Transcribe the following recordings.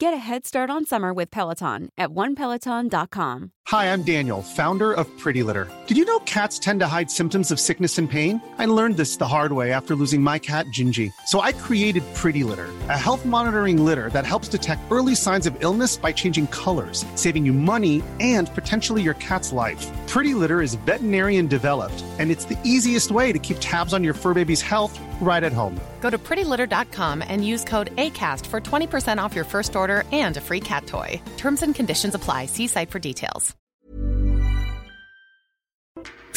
Get a head start on summer with Peloton at onepeloton.com. Hi, I'm Daniel, founder of Pretty Litter. Did you know cats tend to hide symptoms of sickness and pain? I learned this the hard way after losing my cat, Gingy. So I created Pretty Litter, a health monitoring litter that helps detect early signs of illness by changing colors, saving you money and potentially your cat's life. Pretty Litter is veterinarian developed, and it's the easiest way to keep tabs on your fur baby's health right at home. Go to prettylitter.com and use code ACAST for 20% off your first order and a free cat toy. Terms and conditions apply. See site for details.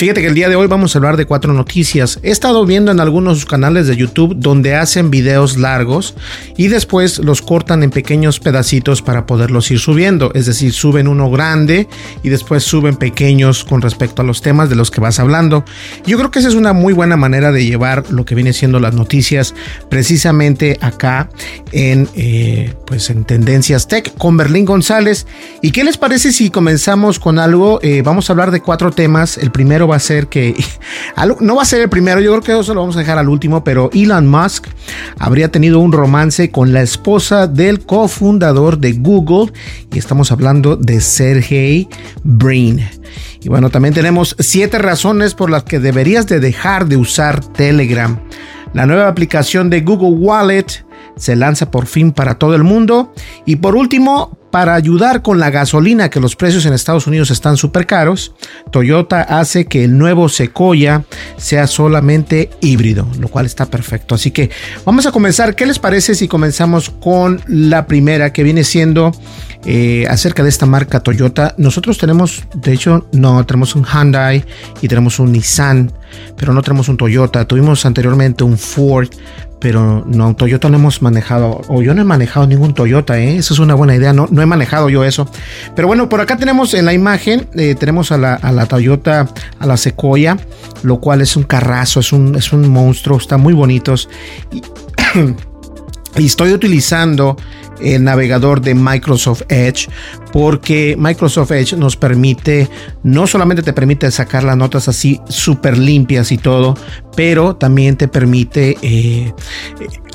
Fíjate que el día de hoy vamos a hablar de cuatro noticias. He estado viendo en algunos canales de YouTube donde hacen videos largos y después los cortan en pequeños pedacitos para poderlos ir subiendo. Es decir, suben uno grande y después suben pequeños con respecto a los temas de los que vas hablando. Yo creo que esa es una muy buena manera de llevar lo que viene siendo las noticias precisamente acá en, eh, pues en Tendencias Tech con Berlín González. ¿Y qué les parece si comenzamos con algo? Eh, vamos a hablar de cuatro temas. El primero va a ser que, no va a ser el primero, yo creo que eso lo vamos a dejar al último, pero Elon Musk habría tenido un romance con la esposa del cofundador de Google y estamos hablando de Sergey Brin. Y bueno, también tenemos siete razones por las que deberías de dejar de usar Telegram. La nueva aplicación de Google Wallet se lanza por fin para todo el mundo. Y por último, para ayudar con la gasolina, que los precios en Estados Unidos están súper caros, Toyota hace que el nuevo Sequoia sea solamente híbrido, lo cual está perfecto. Así que vamos a comenzar. ¿Qué les parece si comenzamos con la primera, que viene siendo eh, acerca de esta marca Toyota? Nosotros tenemos, de hecho, no, tenemos un Hyundai y tenemos un Nissan, pero no tenemos un Toyota. Tuvimos anteriormente un Ford, pero no, Toyota no hemos manejado, o yo no he manejado ningún Toyota, ¿eh? eso es una buena idea, no, no he manejado yo eso. Pero bueno, por acá tenemos en la imagen, eh, tenemos a la, Toyota, a la Sequoia, lo cual es un carrazo, es un, es un monstruo, está muy bonitos. Y estoy utilizando el navegador de Microsoft Edge porque Microsoft Edge nos permite, no solamente te permite sacar las notas así súper limpias y todo, pero también te permite eh,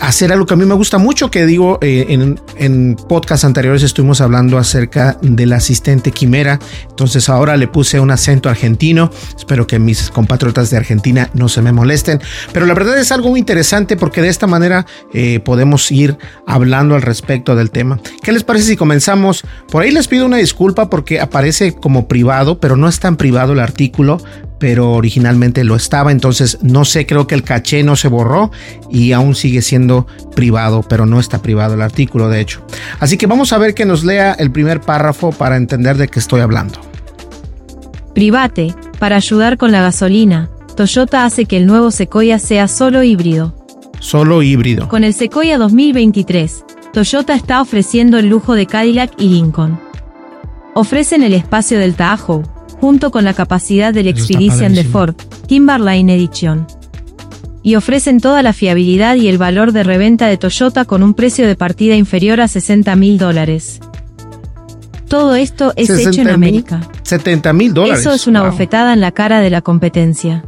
hacer algo que a mí me gusta mucho, que digo, eh, en, en podcasts anteriores estuvimos hablando acerca del asistente Quimera, entonces ahora le puse un acento argentino, espero que mis compatriotas de Argentina no se me molesten, pero la verdad es algo muy interesante porque de esta manera eh, podemos ir hablando al respecto del tema. ¿Qué les parece si comenzamos? Por ahí les pido una disculpa porque aparece como privado, pero no es tan privado el artículo, pero originalmente lo estaba, entonces no sé, creo que el caché no se borró y aún sigue siendo privado, pero no está privado el artículo, de hecho. Así que vamos a ver que nos lea el primer párrafo para entender de qué estoy hablando. Private, para ayudar con la gasolina, Toyota hace que el nuevo Sequoia sea solo híbrido. Solo híbrido. Con el Sequoia 2023, Toyota está ofreciendo el lujo de Cadillac y Lincoln. Ofrecen el espacio del Tahoe, junto con la capacidad del Expedition de Ford, Timberline Edition. Y ofrecen toda la fiabilidad y el valor de reventa de Toyota con un precio de partida inferior a 60 mil dólares. Todo esto es hecho en América. 70 mil dólares. Eso es una wow. bofetada en la cara de la competencia.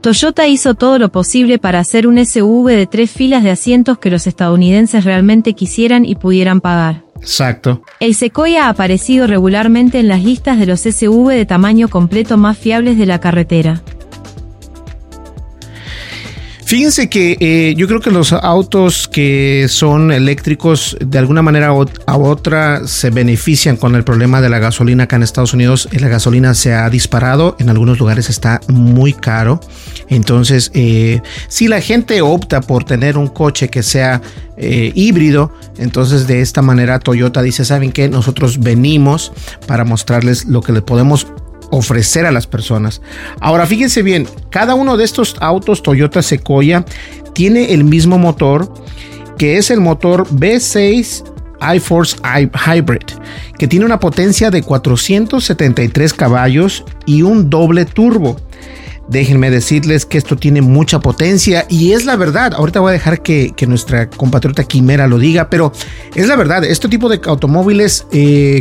Toyota hizo todo lo posible para hacer un SUV de tres filas de asientos que los estadounidenses realmente quisieran y pudieran pagar. Exacto. El Sequoia ha aparecido regularmente en las listas de los SUV de tamaño completo más fiables de la carretera. Fíjense que eh, yo creo que los autos que son eléctricos de alguna manera u otra se benefician con el problema de la gasolina acá en Estados Unidos. La gasolina se ha disparado, en algunos lugares está muy caro. Entonces, eh, si la gente opta por tener un coche que sea eh, híbrido, entonces de esta manera Toyota dice, ¿saben qué? Nosotros venimos para mostrarles lo que le podemos ofrecer a las personas. Ahora fíjense bien, cada uno de estos autos Toyota Sequoia tiene el mismo motor que es el motor V6 iForce Hybrid, que tiene una potencia de 473 caballos y un doble turbo. Déjenme decirles que esto tiene mucha potencia y es la verdad. Ahorita voy a dejar que, nuestra compatriota Quimera lo diga, pero es la verdad. Este tipo de automóviles eh,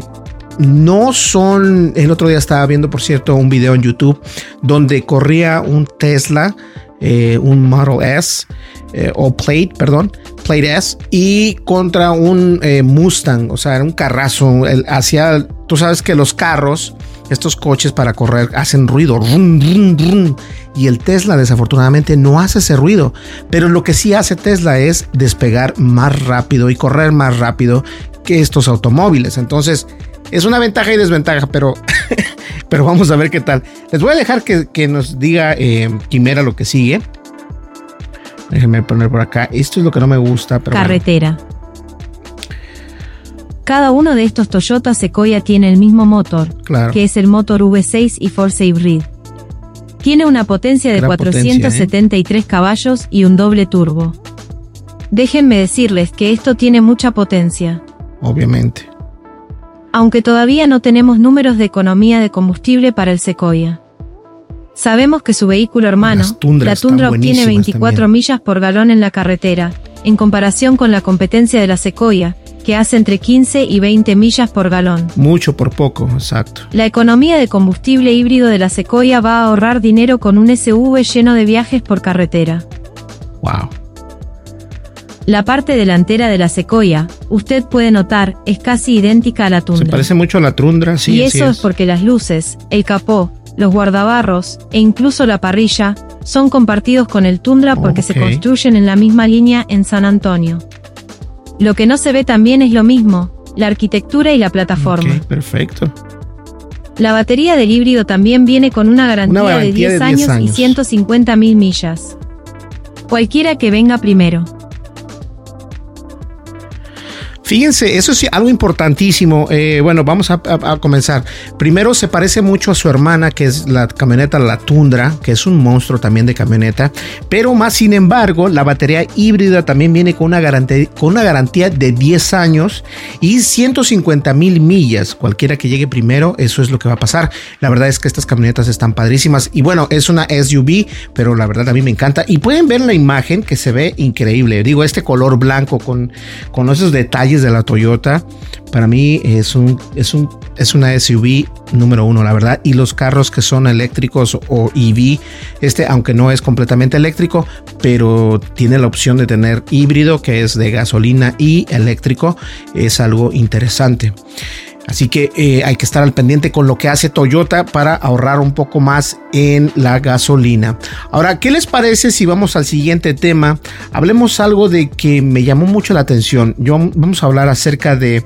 no son. El otro día estaba viendo, por cierto, un video en YouTube donde corría un Tesla, eh, un Model S eh, o Plate, perdón, Plate S y contra un Mustang, o sea, era un carrazo. hacia, tú sabes que los carros estos coches para correr hacen ruido. y el Tesla desafortunadamente no hace ese ruido. Pero lo que sí hace Tesla es despegar más rápido y correr más rápido que estos automóviles. Entonces es una ventaja y desventaja, pero, pero vamos a ver qué tal. Les voy a dejar que, nos diga eh, Quimera lo que sigue. Déjenme poner por acá. Esto es lo que no me gusta. Carretera. Cada uno de estos Toyota Sequoia tiene el mismo motor, que es el motor V6 y Force Hybrid. Tiene una potencia de 473 ¿eh? caballos y un doble turbo. Déjenme decirles que esto tiene mucha potencia. Obviamente. Aunque todavía no tenemos números de economía de combustible para el Sequoia. Sabemos que su vehículo hermano, la Tundra obtiene 24 millas por galón en la carretera, en comparación con la competencia de la Sequoia, que hace entre 15 y 20 millas por galón. Mucho por poco, exacto. La economía de combustible híbrido de la Sequoia va a ahorrar dinero con un SUV lleno de viajes por carretera. Wow. La parte delantera de la Sequoia, usted puede notar, es casi idéntica a la Tundra. Se parece mucho a la Tundra, sí. Y eso es porque las luces, el capó, los guardabarros e incluso la parrilla son compartidos con el Tundra porque se construyen en la misma línea en San Antonio. Lo que no se ve también es lo mismo, la arquitectura y la plataforma. perfecto. La batería del híbrido también viene con una garantía, de, 10 años, años y 150 mil millas. Cualquiera que venga primero. Fíjense, eso es algo importantísimo. Eh, bueno, vamos a, comenzar. Primero, se parece mucho a su hermana, que es la camioneta La Tundra, que es un monstruo también de camioneta. Pero más sin embargo, la batería híbrida también viene con una garantía, con una garantía de 10 años y 150 mil millas. Cualquiera que llegue primero, eso es lo que va a pasar. La verdad es que estas camionetas están padrísimas. Y bueno, es una SUV, pero la verdad a mí me encanta. Y pueden ver la imagen que se ve increíble. Digo, este color blanco con, con esos detalles de la Toyota, para mí es, un, es, un, es una SUV número uno, la verdad. Y los carros que son eléctricos o EV, este, aunque no es completamente eléctrico, pero tiene la opción de tener híbrido, que es de gasolina y eléctrico, es algo interesante. Así que eh, hay que estar al pendiente con lo que hace Toyota para ahorrar un poco más en la gasolina. Ahora, ¿qué les parece si vamos al siguiente tema? Hablemos algo de que me llamó mucho la atención. Yo, vamos a hablar acerca de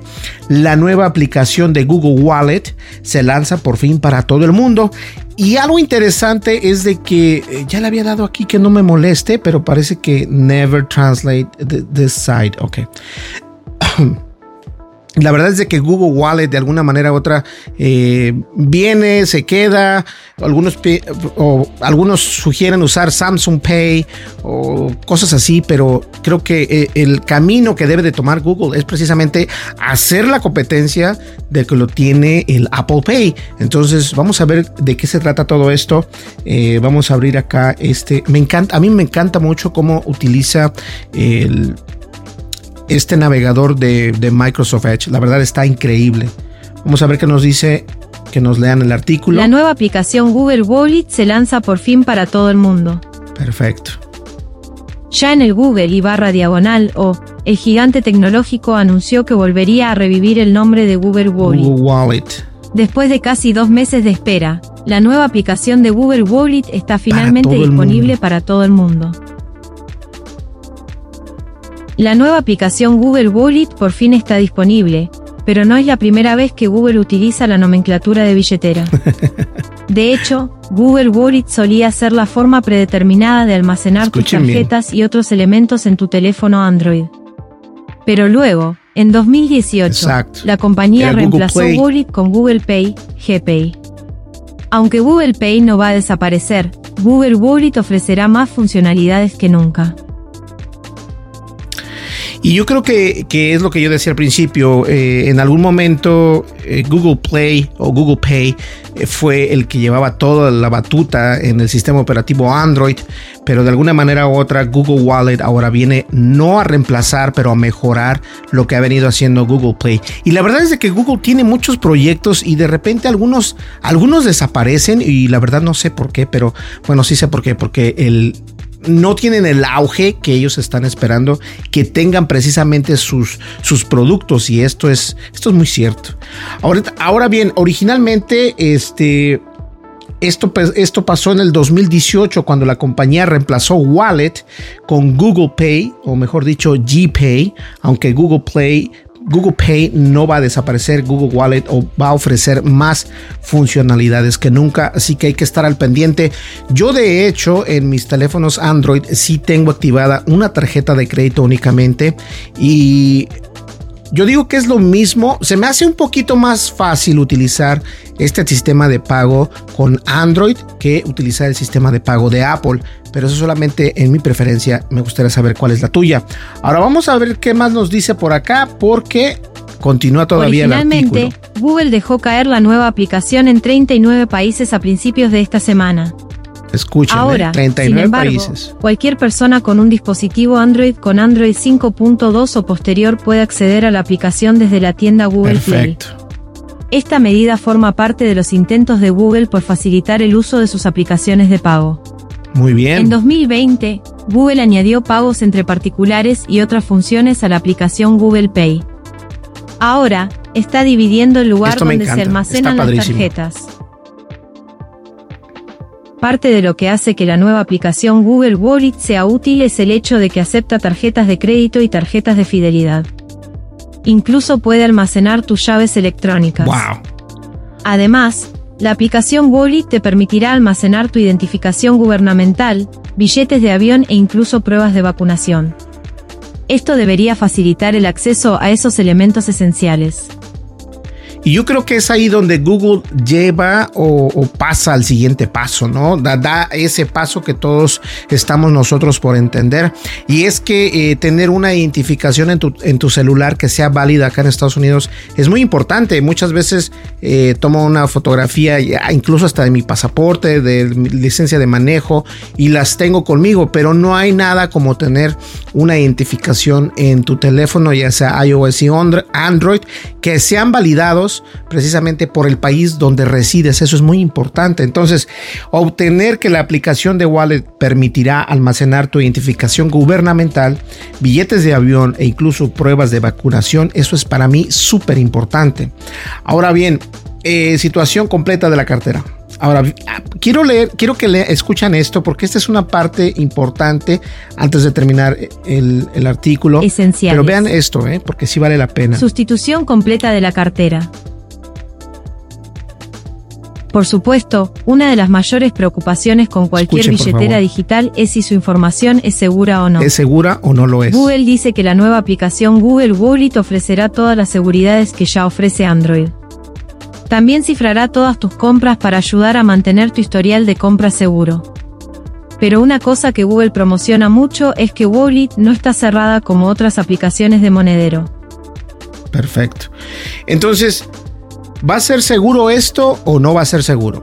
la nueva aplicación de Google Wallet. Se lanza por fin para todo el mundo. Y algo interesante es de que eh, ya le había dado aquí que no me moleste, pero parece que never translate this side. Ok. La verdad es de que Google Wallet de alguna manera u otra eh, viene, se queda. Algunos, o algunos sugieren usar Samsung Pay o cosas así, pero creo que eh, el camino que debe de tomar Google es precisamente hacer la competencia de que lo tiene el Apple Pay. Entonces vamos a ver de qué se trata todo esto. Eh, vamos a abrir acá este. Me encanta, a mí me encanta mucho cómo utiliza el este navegador de, Microsoft Edge. La verdad está increíble. Vamos a ver qué nos dice, que nos lean el artículo. La nueva aplicación Google Wallet se lanza por fin para todo el mundo. Perfecto. Ya en el Google y barra diagonal o, el gigante tecnológico anunció que volvería a revivir el nombre de Google Wallet. Google Wallet. Después de casi dos meses de espera, la nueva aplicación de Google Wallet está finalmente disponible para todo el mundo. La nueva aplicación Google Wallet por fin está disponible, pero no es la primera vez que Google utiliza la nomenclatura de billetera. De hecho, Google Wallet solía ser la forma predeterminada de almacenar tus tarjetas y otros elementos en tu teléfono Android. Pero luego, en 2018, la compañía reemplazó Wallet con Google Pay, GPay. Aunque Google Pay no va a desaparecer, Google Wallet ofrecerá más funcionalidades que nunca. Y yo creo que, que, es lo que yo decía al principio, eh, en algún momento eh, Google Play o Google Pay eh, fue el que llevaba toda la batuta en el sistema operativo Android, pero de alguna manera u otra Google Wallet ahora viene no a reemplazar, pero a mejorar lo que ha venido haciendo Google Play. Y la verdad es que Google tiene muchos proyectos y de repente algunos, algunos desaparecen y la verdad no sé por qué, pero bueno, sí sé por qué, porque el no tienen el auge que ellos están esperando que tengan precisamente sus, sus productos y esto es, esto es muy cierto. Ahora, ahora bien, originalmente este, esto, esto, pasó en el 2018 cuando la compañía reemplazó Wallet con Google Pay, o mejor dicho, GPay, aunque Google Play Google Pay no va a desaparecer, Google Wallet va a ofrecer más funcionalidades que nunca, así que hay que estar al pendiente. Yo de hecho en mis teléfonos Android sí tengo activada una tarjeta de crédito únicamente y yo digo que es lo mismo, se me hace un poquito más fácil utilizar este sistema de pago con Android que utilizar el sistema de pago de Apple, pero eso solamente en mi preferencia, me gustaría saber cuál es la tuya. Ahora vamos a ver qué más nos dice por acá porque continúa todavía el artículo. Google dejó caer la nueva aplicación en 39 países a principios de esta semana. Escuchen, Ahora, 39 sin embargo, países. cualquier persona con un dispositivo Android con Android 5.2 o posterior puede acceder a la aplicación desde la tienda Google Perfecto. Play. Esta medida forma parte de los intentos de Google por facilitar el uso de sus aplicaciones de pago. Muy bien. En 2020, Google añadió pagos entre particulares y otras funciones a la aplicación Google Pay. Ahora, está dividiendo el lugar donde se almacenan las tarjetas. Parte de lo que hace que la nueva aplicación Google Wallet sea útil es el hecho de que acepta tarjetas de crédito y tarjetas de fidelidad. Incluso puede almacenar tus llaves electrónicas. Wow. Además, la aplicación Wallet te permitirá almacenar tu identificación gubernamental, billetes de avión e incluso pruebas de vacunación. Esto debería facilitar el acceso a esos elementos esenciales. Y yo creo que es ahí donde Google lleva o, o pasa al siguiente paso, ¿no? Da, da, ese paso que todos estamos nosotros por entender. Y es que eh, tener una identificación en tu, en tu, celular que sea válida acá en Estados Unidos es muy importante. Muchas veces eh, tomo una fotografía, incluso hasta de mi pasaporte, de mi licencia de manejo, y las tengo conmigo, pero no hay nada como tener una identificación en tu teléfono, ya sea iOS y Android, que sean validados precisamente por el país donde resides. Eso es muy importante. Entonces, obtener que la aplicación de Wallet permitirá almacenar tu identificación gubernamental, billetes de avión e incluso pruebas de vacunación, eso es para mí súper importante. Ahora bien, eh, situación completa de la cartera. Ahora, quiero leer, quiero que le, escuchan esto porque esta es una parte importante antes de terminar el, el artículo. Esencial. Pero vean esto, ¿eh? porque sí vale la pena. Sustitución completa de la cartera. Por supuesto, una de las mayores preocupaciones con cualquier Escuchen, billetera digital es si su información es segura o no. ¿Es segura o no lo es? Google dice que la nueva aplicación Google Wallet ofrecerá todas las seguridades que ya ofrece Android. También cifrará todas tus compras para ayudar a mantener tu historial de compras seguro. Pero una cosa que Google promociona mucho es que Wallet no está cerrada como otras aplicaciones de monedero. Perfecto. Entonces, ¿va a ser seguro esto o no va a ser seguro?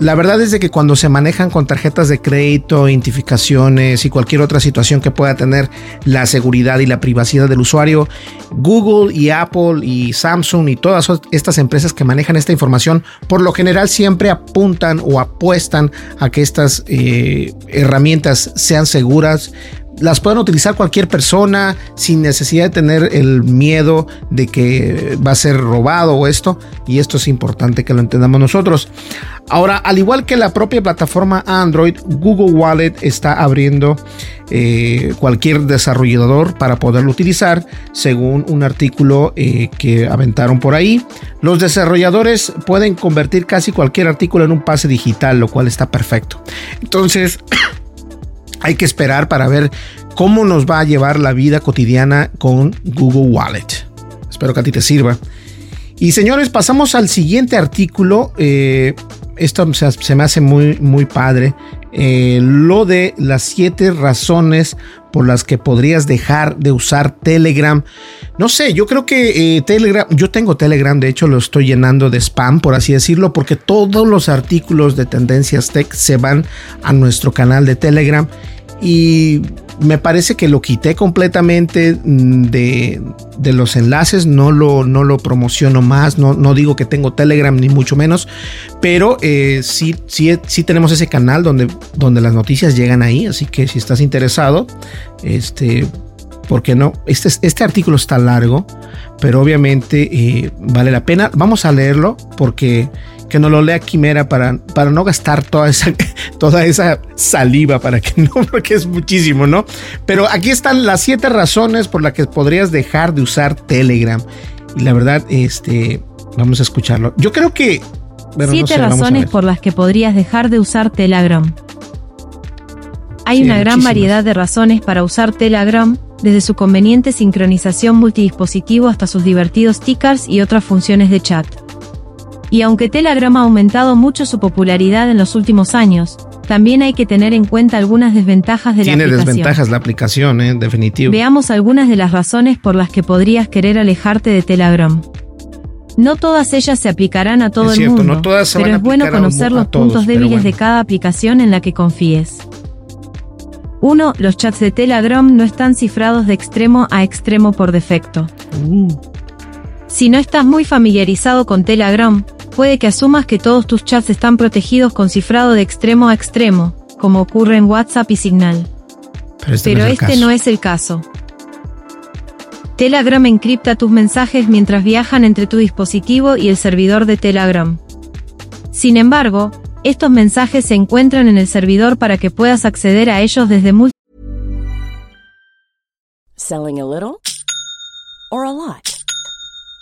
La verdad es de que cuando se manejan con tarjetas de crédito, identificaciones y cualquier otra situación que pueda tener la seguridad y la privacidad del usuario, Google y Apple y Samsung y todas estas empresas que manejan esta información, por lo general siempre apuntan o apuestan a que estas eh, herramientas sean seguras, las puedan utilizar cualquier persona sin necesidad de tener el miedo de que va a ser robado o esto. Y esto es importante que lo entendamos nosotros. Ahora, al igual que la propia plataforma Android, Google Wallet está abriendo eh, cualquier desarrollador para poderlo utilizar, según un artículo eh, que aventaron por ahí. Los desarrolladores pueden convertir casi cualquier artículo en un pase digital, lo cual está perfecto. Entonces... hay que esperar para ver cómo nos va a llevar la vida cotidiana con Google Wallet. Espero que a ti te sirva. Y señores, pasamos al siguiente artículo. Eh, esto se, se, me hace muy, muy padre. Eh, lo de las siete razones por las que podrías dejar de usar Telegram. No sé, yo creo que eh, Telegram, yo tengo Telegram, de hecho lo estoy llenando de spam, por así decirlo, porque todos los artículos de Tendencias Tech se van a nuestro canal de Telegram y me parece que lo quité completamente mm, de, los enlaces, no lo, no lo promociono más, no, no, digo que tengo Telegram ni mucho menos, pero eh, sí, sí, sí, tenemos ese canal donde, donde las noticias llegan ahí, así que si estás interesado, este, ¿por qué no? Este, este artículo está largo, pero obviamente eh, vale la pena. Vamos a leerlo porque que no lo lea Quimera para, para no gastar toda esa, toda esa saliva, para que no, porque es muchísimo, ¿no? Pero aquí están las siete razones por las que podrías dejar de usar Telegram. Y la verdad, este, vamos a escucharlo. Yo creo que... siete razones por las que podrías dejar de usar Telegram. Hay una gran variedad de razones para usar Telegram, desde su conveniente sincronización multidispositivo hasta sus divertidos tickers y otras funciones de chat. Y aunque Telegram ha aumentado mucho su popularidad en los últimos años, también hay que tener en cuenta algunas desventajas de la aplicación. Tiene desventajas la aplicación, ¿eh? definitivo. Veamos algunas de las razones por las que podrías querer alejarte de Telegram. No todas ellas se aplicarán a todo el mundo, pero es bueno conocer los puntos débiles de cada aplicación en la que confíes. 1. Los chats de Telegram no están cifrados de extremo a extremo por defecto. Uh. Si no estás muy familiarizado con Telegram, puede que asumas que todos tus chats están protegidos con cifrado de extremo a extremo, como ocurre en WhatsApp y Signal. Pero este, no, es, este no es el caso. Telegram encripta tus mensajes mientras viajan entre tu dispositivo y el servidor de Telegram. Sin embargo, estos mensajes se encuentran en el servidor para que puedas acceder a ellos desde múltiples. Selling a little or a lot.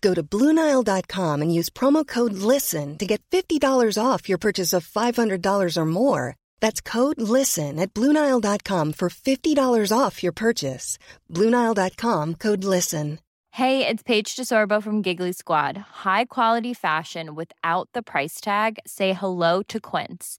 Go to Bluenile.com and use promo code LISTEN to get $50 off your purchase of $500 or more. That's code LISTEN at Bluenile.com for $50 off your purchase. Bluenile.com code LISTEN. Hey, it's Paige DeSorbo from Giggly Squad. High quality fashion without the price tag? Say hello to Quince.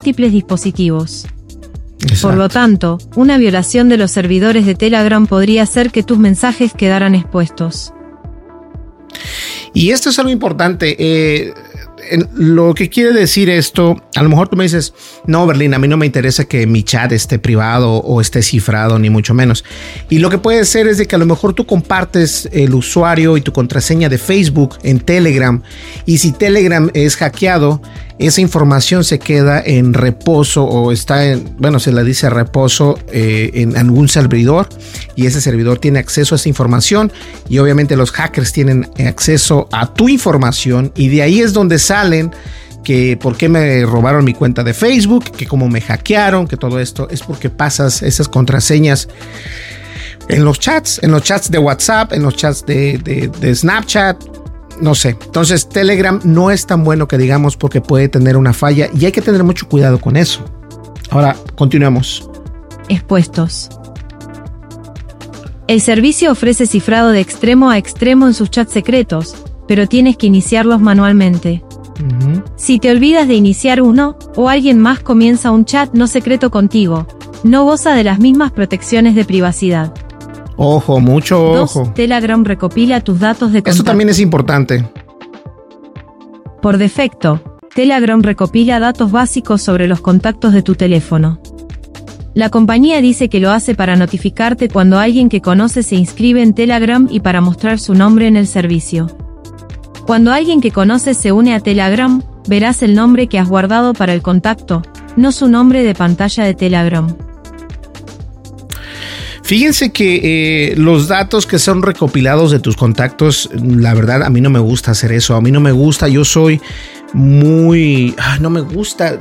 Múltiples dispositivos. Por lo tanto, una violación de los servidores de Telegram podría hacer que tus mensajes quedaran expuestos. Y esto es algo importante. Eh, lo que quiere decir esto, a lo mejor tú me dices, no, Berlín, a mí no me interesa que mi chat esté privado o esté cifrado, ni mucho menos. Y lo que puede ser es de que a lo mejor tú compartes el usuario y tu contraseña de Facebook en Telegram. Y si Telegram es hackeado, esa información se queda en reposo o está en, bueno, se le dice reposo eh, en algún servidor y ese servidor tiene acceso a esa información y obviamente los hackers tienen acceso a tu información y de ahí es donde salen que por qué me robaron mi cuenta de Facebook, que cómo me hackearon, que todo esto es porque pasas esas contraseñas en los chats, en los chats de WhatsApp, en los chats de, de Snapchat, no sé. Entonces Telegram no es tan bueno que digamos porque puede tener una falla y hay que tener mucho cuidado con eso. Ahora, continuemos. Expuestos. El servicio ofrece cifrado de extremo a extremo en sus chats secretos, pero tienes que iniciarlos manualmente. Si te olvidas de iniciar uno, o alguien más comienza un chat no secreto contigo, no goza de las mismas protecciones de privacidad. Ojo, mucho ojo. Telegram recopila tus datos de contacto. Esto también es importante. Por defecto, Telegram recopila datos básicos sobre los contactos de tu teléfono. La compañía dice que lo hace para notificarte cuando alguien que conoce se inscribe en Telegram y para mostrar su nombre en el servicio. Cuando alguien que conoces se une a Telegram, verás el nombre que has guardado para el contacto, no su nombre de pantalla de Telegram. Fíjense que eh, los datos que son recopilados de tus contactos, la verdad a mí no me gusta hacer eso, a mí no me gusta, yo soy muy... no me gusta,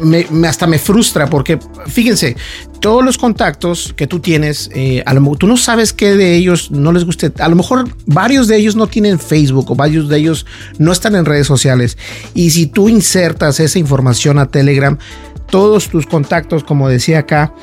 me, hasta me frustra porque fíjense, todos los contactos que tú tienes, eh, tú no sabes qué de ellos no les guste. A lo mejor varios de ellos no tienen Facebook o varios de ellos no están en redes sociales. Y si tú insertas esa información a Telegram, todos tus contactos, como decía acá,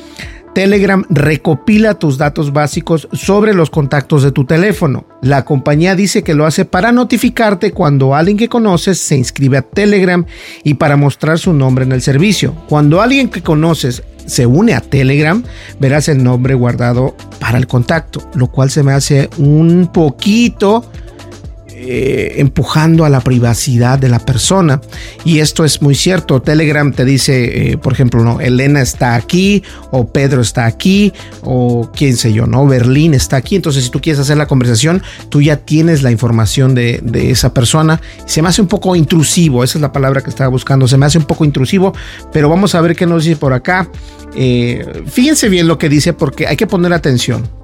Telegram recopila tus datos básicos sobre los contactos de tu teléfono. La compañía dice que lo hace para notificarte cuando alguien que conoces se inscribe a Telegram y para mostrar su nombre en el servicio. Cuando alguien que conoces se une a Telegram, verás el nombre guardado para el contacto, lo cual se me hace un poquito eh, empujando a la privacidad de la persona. Y esto es muy cierto. Telegram te dice, eh, por ejemplo, no, Elena está aquí, o Pedro está aquí, o quién sé yo, ¿no? Berlín está aquí. Entonces, si tú quieres hacer la conversación, tú ya tienes la información de, esa persona. Se me hace un poco intrusivo, esa es la palabra que estaba buscando. Se me hace un poco intrusivo, pero vamos a ver qué nos dice por acá. Eh, fíjense bien lo que dice porque hay que poner atención.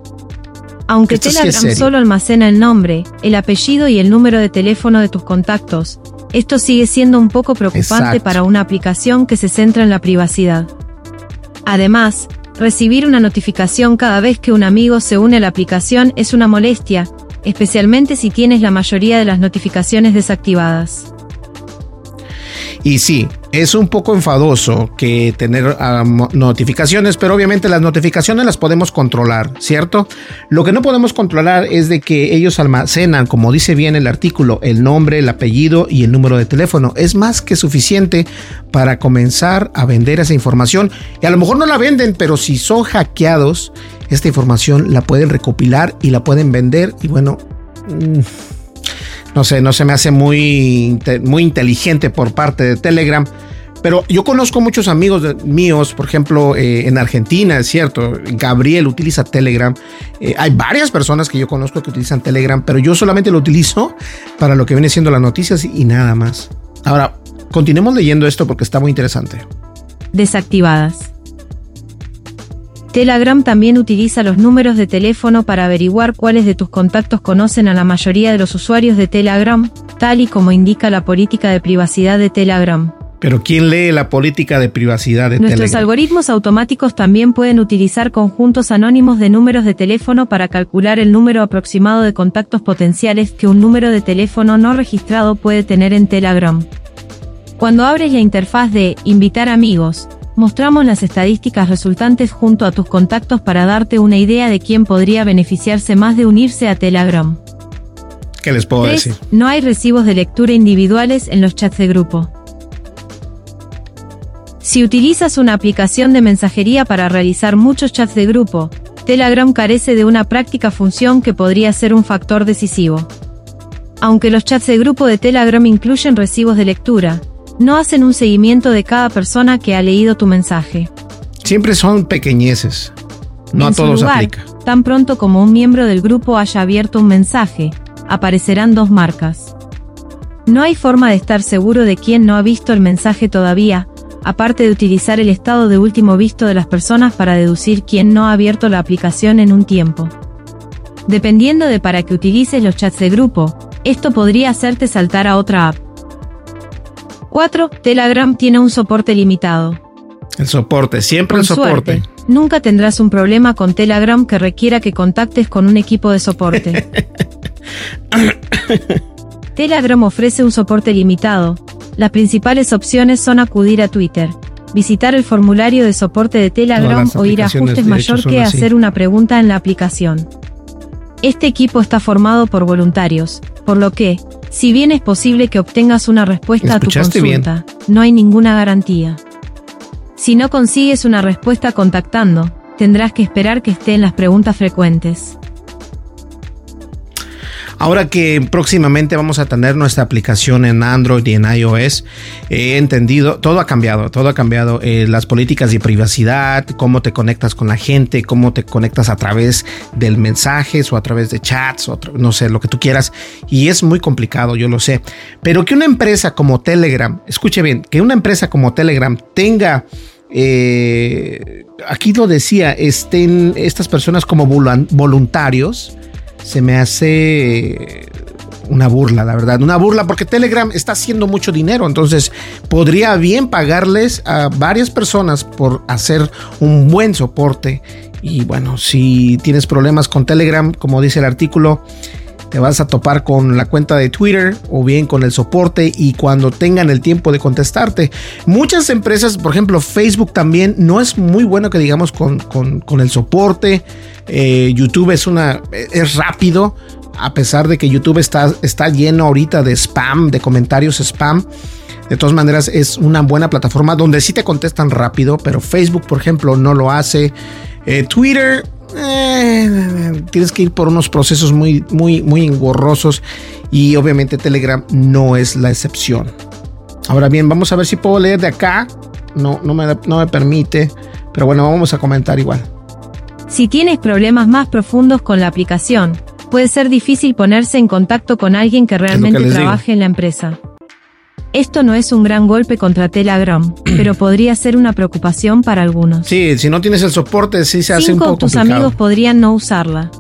Aunque Telegram solo almacena el nombre, el apellido y el número de teléfono de tus contactos, esto sigue siendo un poco preocupante para una aplicación que se centra en la privacidad. Además, recibir una notificación cada vez que un amigo se une a la aplicación es una molestia, especialmente si tienes la mayoría de las notificaciones desactivadas. Y sí, es un poco enfadoso que tener notificaciones, pero obviamente las notificaciones las podemos controlar, ¿cierto? Lo que no podemos controlar es de que ellos almacenan, como dice bien el artículo, el nombre, el apellido y el número de teléfono. Es más que suficiente para comenzar a vender esa información. Y a lo mejor no la venden, pero si son hackeados, esta información la pueden recopilar y la pueden vender. Y bueno... Mm, no sé, no se me hace muy, muy inteligente por parte de Telegram. Pero yo conozco muchos amigos míos, por ejemplo, eh, en Argentina, es cierto, Gabriel utiliza Telegram. Eh, hay varias personas que yo conozco que utilizan Telegram, pero yo solamente lo utilizo para lo que viene siendo las noticias y nada más. Ahora, continuemos leyendo esto porque está muy interesante. Desactivadas. Telegram también utiliza los números de teléfono para averiguar cuáles de tus contactos conocen a la mayoría de los usuarios de Telegram, tal y como indica la política de privacidad de Telegram. Pero ¿quién lee la política de privacidad de Nuestros algoritmos automáticos también pueden utilizar conjuntos anónimos de números de teléfono para calcular el número aproximado de contactos potenciales que un número de teléfono no registrado puede tener en Telegram. Cuando abres la interfaz de Invitar amigos, mostramos las estadísticas resultantes junto a tus contactos para darte una idea de quién podría beneficiarse más de unirse a Telegram. ¿Qué les puedo decir? No hay recibos de lectura individuales en los chats de grupo. Si utilizas una aplicación de mensajería para realizar muchos chats de grupo, Telegram carece de una práctica función que podría ser un factor decisivo. Aunque los chats de grupo de Telegram incluyen recibos de lectura, no hacen un seguimiento de cada persona que ha leído tu mensaje. Siempre son pequeñeces. No a todos aplica. Tan pronto como un miembro del grupo haya abierto un mensaje, aparecerán dos marcas. No hay forma de estar seguro de quién no ha visto el mensaje todavía, aparte de utilizar el estado de último visto de las personas para deducir quién no ha abierto la aplicación en un tiempo. Dependiendo de para qué utilices los chats de grupo, esto podría hacerte saltar a otra app. 4. Telegram tiene un soporte limitado. El soporte, siempre el soporte. nunca tendrás un problema con Telegram que requiera que contactes con un equipo de soporte. Telegram ofrece un soporte limitado. Las principales opciones son acudir a Twitter, visitar el formulario de soporte de Telegram o ir a ajustes mayor que hacer una pregunta en la aplicación. Este equipo está formado por voluntarios, por lo que, si bien es posible que obtengas una respuesta a tu consulta, no hay ninguna garantía. Si no consigues una respuesta contactando, tendrás que esperar que esté en las preguntas frecuentes. Ahora que próximamente vamos a tener nuestra aplicación en Android y en iOS, he entendido, todo ha cambiado, todo ha cambiado. Eh, las políticas de privacidad, cómo te conectas con la gente, cómo te conectas a través del mensajes o a través de chats, o no sé, lo que tú quieras. Y es muy complicado, yo lo sé. Pero que una empresa como Telegram, escuche bien, que una empresa como Telegram tenga... Eh, aquí lo decía, estén estas personas como voluntarios, se me hace una burla, la verdad. Una burla porque Telegram está haciendo mucho dinero. Entonces podría bien pagarles a varias personas por hacer un buen soporte. Y bueno, si tienes problemas con Telegram, como dice el artículo, te vas a topar con la cuenta de Twitter o bien con el soporte y cuando tengan el tiempo de contestarte. Muchas empresas, por ejemplo Facebook también, no es muy bueno que digamos con, con el soporte. Eh, YouTube es una es rápido, a pesar de que YouTube está, está lleno ahorita de spam, de comentarios spam. De todas maneras, es una buena plataforma donde sí te contestan rápido, pero Facebook, por ejemplo, no lo hace. Eh, Twitter, eh, tienes que ir por unos procesos muy, muy, muy engorrosos y obviamente Telegram no es la excepción. Ahora bien, vamos a ver si puedo leer de acá. No, no, me, no me permite, pero bueno, vamos a comentar igual. Si tienes problemas más profundos con la aplicación, puede ser difícil ponerse en contacto con alguien que realmente trabaje en la empresa. Esto no es un gran golpe contra Telegram, pero podría ser una preocupación para algunos. Sí, si no tienes el soporte, sí se hace un poco tus amigos podrían no usarla.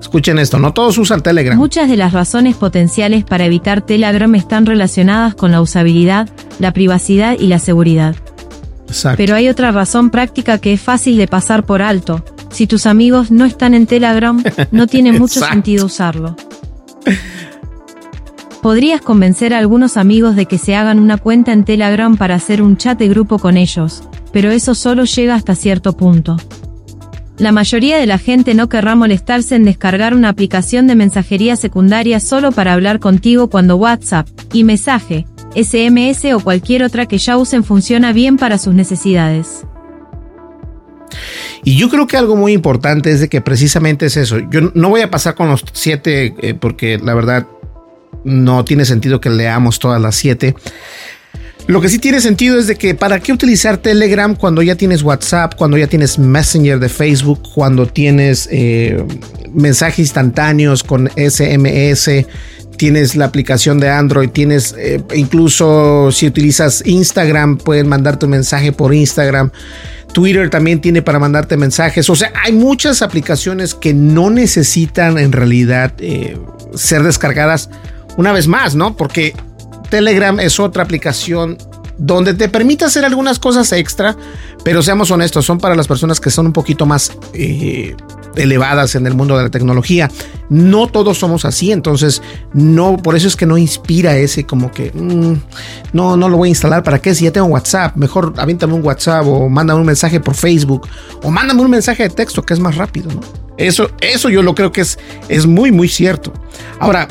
Escuchen esto, no todos usan Telegram. Muchas de las razones potenciales para evitar Telegram están relacionadas con la usabilidad, la privacidad y la seguridad. Exacto. Pero hay otra razón práctica que es fácil de pasar por alto, si tus amigos no están en Telegram, no tiene mucho sentido usarlo. Podrías convencer a algunos amigos de que se hagan una cuenta en Telegram para hacer un chat de grupo con ellos, pero eso solo llega hasta cierto punto. La mayoría de la gente no querrá molestarse en descargar una aplicación de mensajería secundaria solo para hablar contigo cuando WhatsApp, y mensaje, SMS o cualquier otra que ya usen funciona bien para sus necesidades. Y yo creo que algo muy importante es de que precisamente es eso. Yo no voy a pasar con los siete eh, porque la verdad no tiene sentido que leamos todas las siete. Lo que sí tiene sentido es de que para qué utilizar Telegram cuando ya tienes WhatsApp, cuando ya tienes Messenger de Facebook, cuando tienes eh, mensajes instantáneos con SMS, tienes la aplicación de Android, tienes eh, incluso si utilizas Instagram, pueden mandar tu mensaje por Instagram. Twitter también tiene para mandarte mensajes. O sea, hay muchas aplicaciones que no necesitan en realidad eh, ser descargadas una vez más, ¿no? Porque Telegram es otra aplicación donde te permite hacer algunas cosas extra, pero seamos honestos, son para las personas que son un poquito más eh, elevadas en el mundo de la tecnología. No todos somos así, entonces no, por eso es que no inspira ese como que mm, no, no lo voy a instalar. ¿Para qué? Si ya tengo WhatsApp, mejor avíntame un WhatsApp o mándame un mensaje por Facebook o mándame un mensaje de texto que es más rápido, ¿no? Eso, eso yo lo creo que es, es muy, muy cierto. Ahora,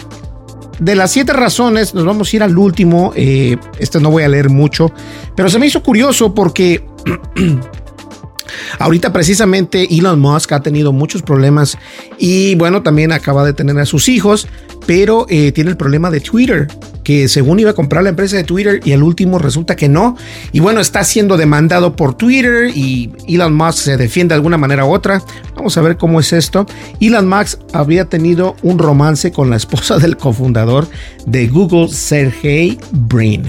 de las siete razones, nos vamos a ir al último. Este no voy a leer mucho, pero se me hizo curioso porque ahorita precisamente Elon Musk ha tenido muchos problemas y bueno, también acaba de tener a sus hijos, pero eh, tiene el problema de Twitter que según iba a comprar la empresa de Twitter y al último resulta que no. Y bueno, está siendo demandado por Twitter y Elon Musk se defiende de alguna manera u otra. Vamos a ver cómo es esto. Elon Musk había tenido un romance con la esposa del cofundador de Google, Sergey Brin.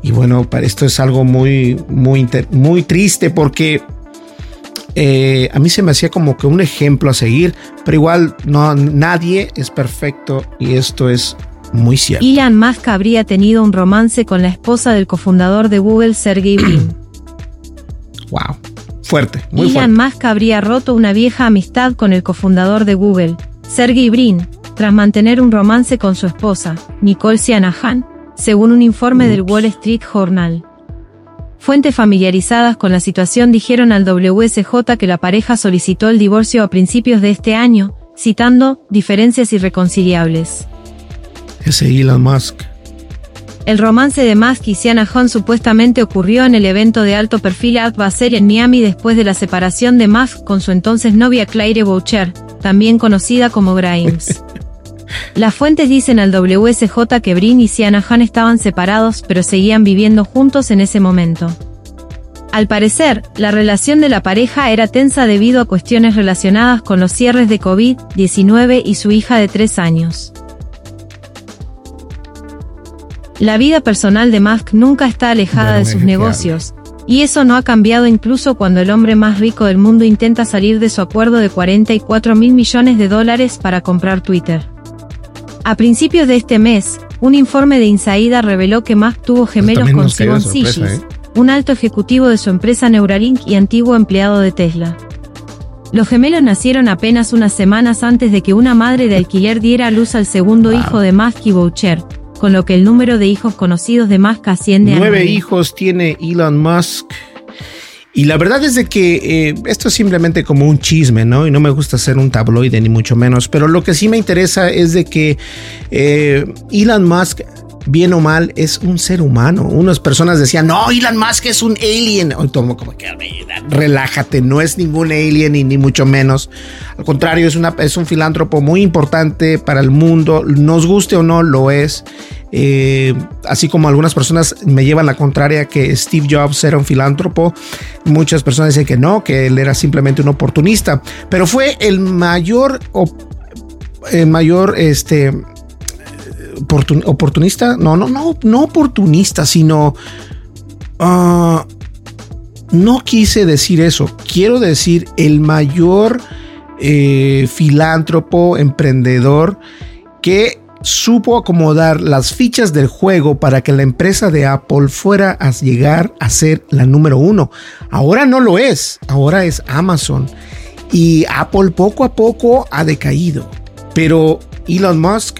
Y bueno, para esto es algo muy, muy, muy triste porque eh, a mí se me hacía como que un ejemplo a seguir, pero igual no, nadie es perfecto y esto es muy cierto. Elon Musk habría tenido un romance con la esposa del cofundador de Google, Sergey Brin. wow, fuerte, muy Elon Musk habría roto una vieja amistad con el cofundador de Google, Sergey Brin, tras mantener un romance con su esposa, Nicole Sianahan, según un informe del Wall Street Journal. Fuentes familiarizadas con la situación dijeron al WSJ que la pareja solicitó el divorcio a principios de este año, citando diferencias irreconciliables. Ese Elon Musk. El romance de Musk y Sienna Hunt supuestamente ocurrió en el evento de alto perfil Art Basel en Miami después de la separación de Musk con su entonces novia Claire Boucher, también conocida como Grimes. Las fuentes dicen al WSJ que Brin y Sianahan estaban separados pero seguían viviendo juntos en ese momento. Al parecer, la relación de la pareja era tensa debido a cuestiones relacionadas con los cierres de COVID-19 y su hija de tres años. La vida personal de Musk nunca está alejada de sus negocios, y eso no ha cambiado incluso cuando el hombre más rico del mundo intenta salir de su acuerdo de 44 mil millones de dólares para comprar Twitter. A principios de este mes, un informe de Insaida reveló que Musk tuvo gemelos con Simon Sigis, ¿eh? un alto ejecutivo de su empresa Neuralink y antiguo empleado de Tesla. Los gemelos nacieron apenas unas semanas antes de que una madre de alquiler diera a luz al segundo hijo de Musk y Boucher, con lo que el número de hijos conocidos de Musk asciende a nueve hijos tiene Elon Musk. Y la verdad es de que eh, esto es simplemente como un chisme, ¿no? Y no me gusta ser un tabloide ni mucho menos, pero lo que sí me interesa es de que eh, Elon Musk bien o mal, es un ser humano. Unas personas decían, no, Elon Musk es un alien. O tomo como que, relájate, no es ningún alien y ni mucho menos. Al contrario, es, una, es un filántropo muy importante para el mundo. Nos guste o no, lo es. Eh, así como algunas personas me llevan la contraria que Steve Jobs era un filántropo, muchas personas dicen que no, que él era simplemente un oportunista, pero fue el mayor, el mayor, este, oportunista, no, no, no, no oportunista, sino... Ah, no quise decir eso, quiero decir el mayor eh, filántropo, emprendedor que supo acomodar las fichas del juego para que la empresa de Apple fuera a llegar a ser la número uno. Ahora no lo es, ahora es Amazon. Y Apple poco a poco ha decaído. Pero Elon Musk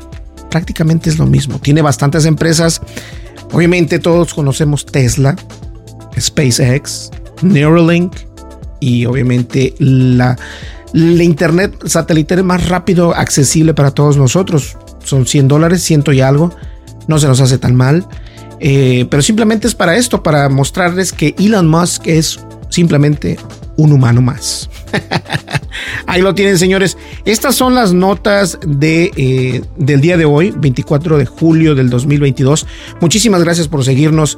prácticamente es lo mismo. Tiene bastantes empresas. Obviamente todos conocemos Tesla, SpaceX, Neuralink y obviamente la, internet satelital más rápido accesible para todos nosotros. Son 100 dólares, ciento y algo. No se nos hace tan mal. Eh, pero simplemente es para esto, para mostrarles que Elon Musk es simplemente un humano más. Ahí lo tienen, señores. Estas son las notas de, eh, del día de hoy, 24 de julio del 2022. Muchísimas gracias por seguirnos.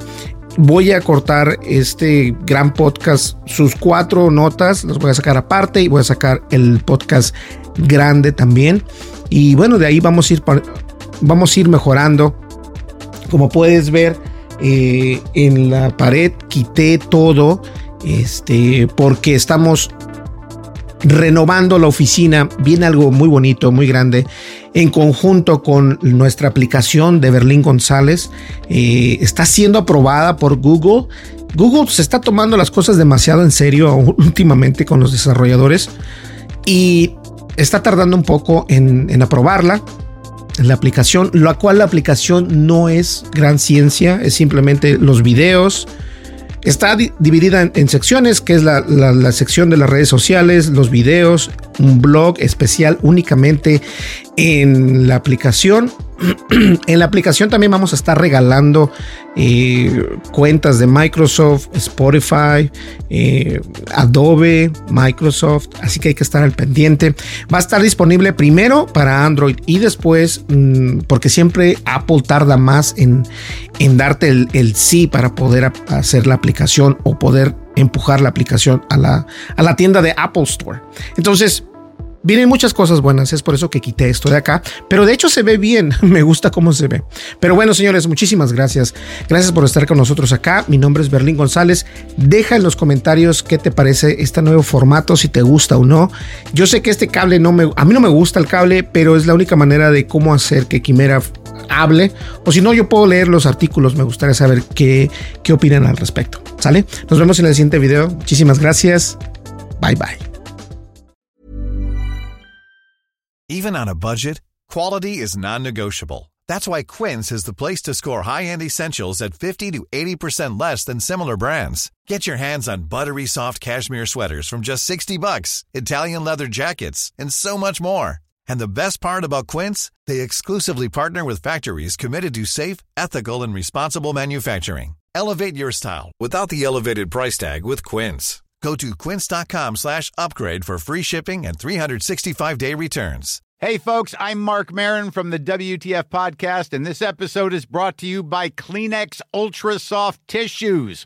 Voy a cortar este gran podcast, sus cuatro notas, las voy a sacar aparte y voy a sacar el podcast grande también. Y bueno, de ahí vamos a ir, vamos a ir mejorando. Como puedes ver, eh, en la pared quité todo este, porque estamos renovando la oficina. Viene algo muy bonito, muy grande, en conjunto con nuestra aplicación de Berlín González. Eh, está siendo aprobada por Google. Google se está tomando las cosas demasiado en serio últimamente con los desarrolladores y está tardando un poco en, en aprobarla la aplicación, la cual la aplicación no es gran ciencia, es simplemente los videos, Está dividida en, secciones, que es la, sección de las redes sociales, los videos, un blog especial únicamente en la aplicación. en la aplicación también vamos a estar regalando eh, cuentas de Microsoft, Spotify, eh, Adobe, Microsoft, así que hay que estar al pendiente. Va a estar disponible primero para Android y después, mm, porque siempre Apple tarda más en, en darte el, el sí para poder hacer la aplicación o poder empujar la aplicación a la, a la tienda de Apple Store. Entonces, Vienen muchas cosas buenas, es por eso que quité esto de acá, pero de hecho se ve bien, me gusta cómo se ve. Pero bueno, señores, muchísimas gracias. Gracias por estar con nosotros acá. Mi nombre es Berlín González. Deja en los comentarios qué te parece este nuevo formato, si te gusta o no. Yo sé que este cable no me, a mí no me gusta el cable, pero es la única manera de cómo hacer que Quimera hable. O si no, yo puedo leer los artículos. Me gustaría saber qué, qué opinan al respecto. ¿Sale? Nos vemos en el siguiente video. Muchísimas gracias. Bye bye. Even on a budget, quality is non-negotiable. That's why Quince is the place to score high-end essentials at 50 to 80% less than similar brands. Get your hands on buttery soft cashmere sweaters from just 60 bucks, Italian leather jackets, and so much more. And the best part about Quince, they exclusively partner with factories committed to safe, ethical, and responsible manufacturing. Elevate your style without the elevated price tag with Quince. Go to quince.com slash upgrade for free shipping and 365-day returns. Hey, folks, I'm Mark Marin from the WTF Podcast, and this episode is brought to you by Kleenex Ultra Soft Tissues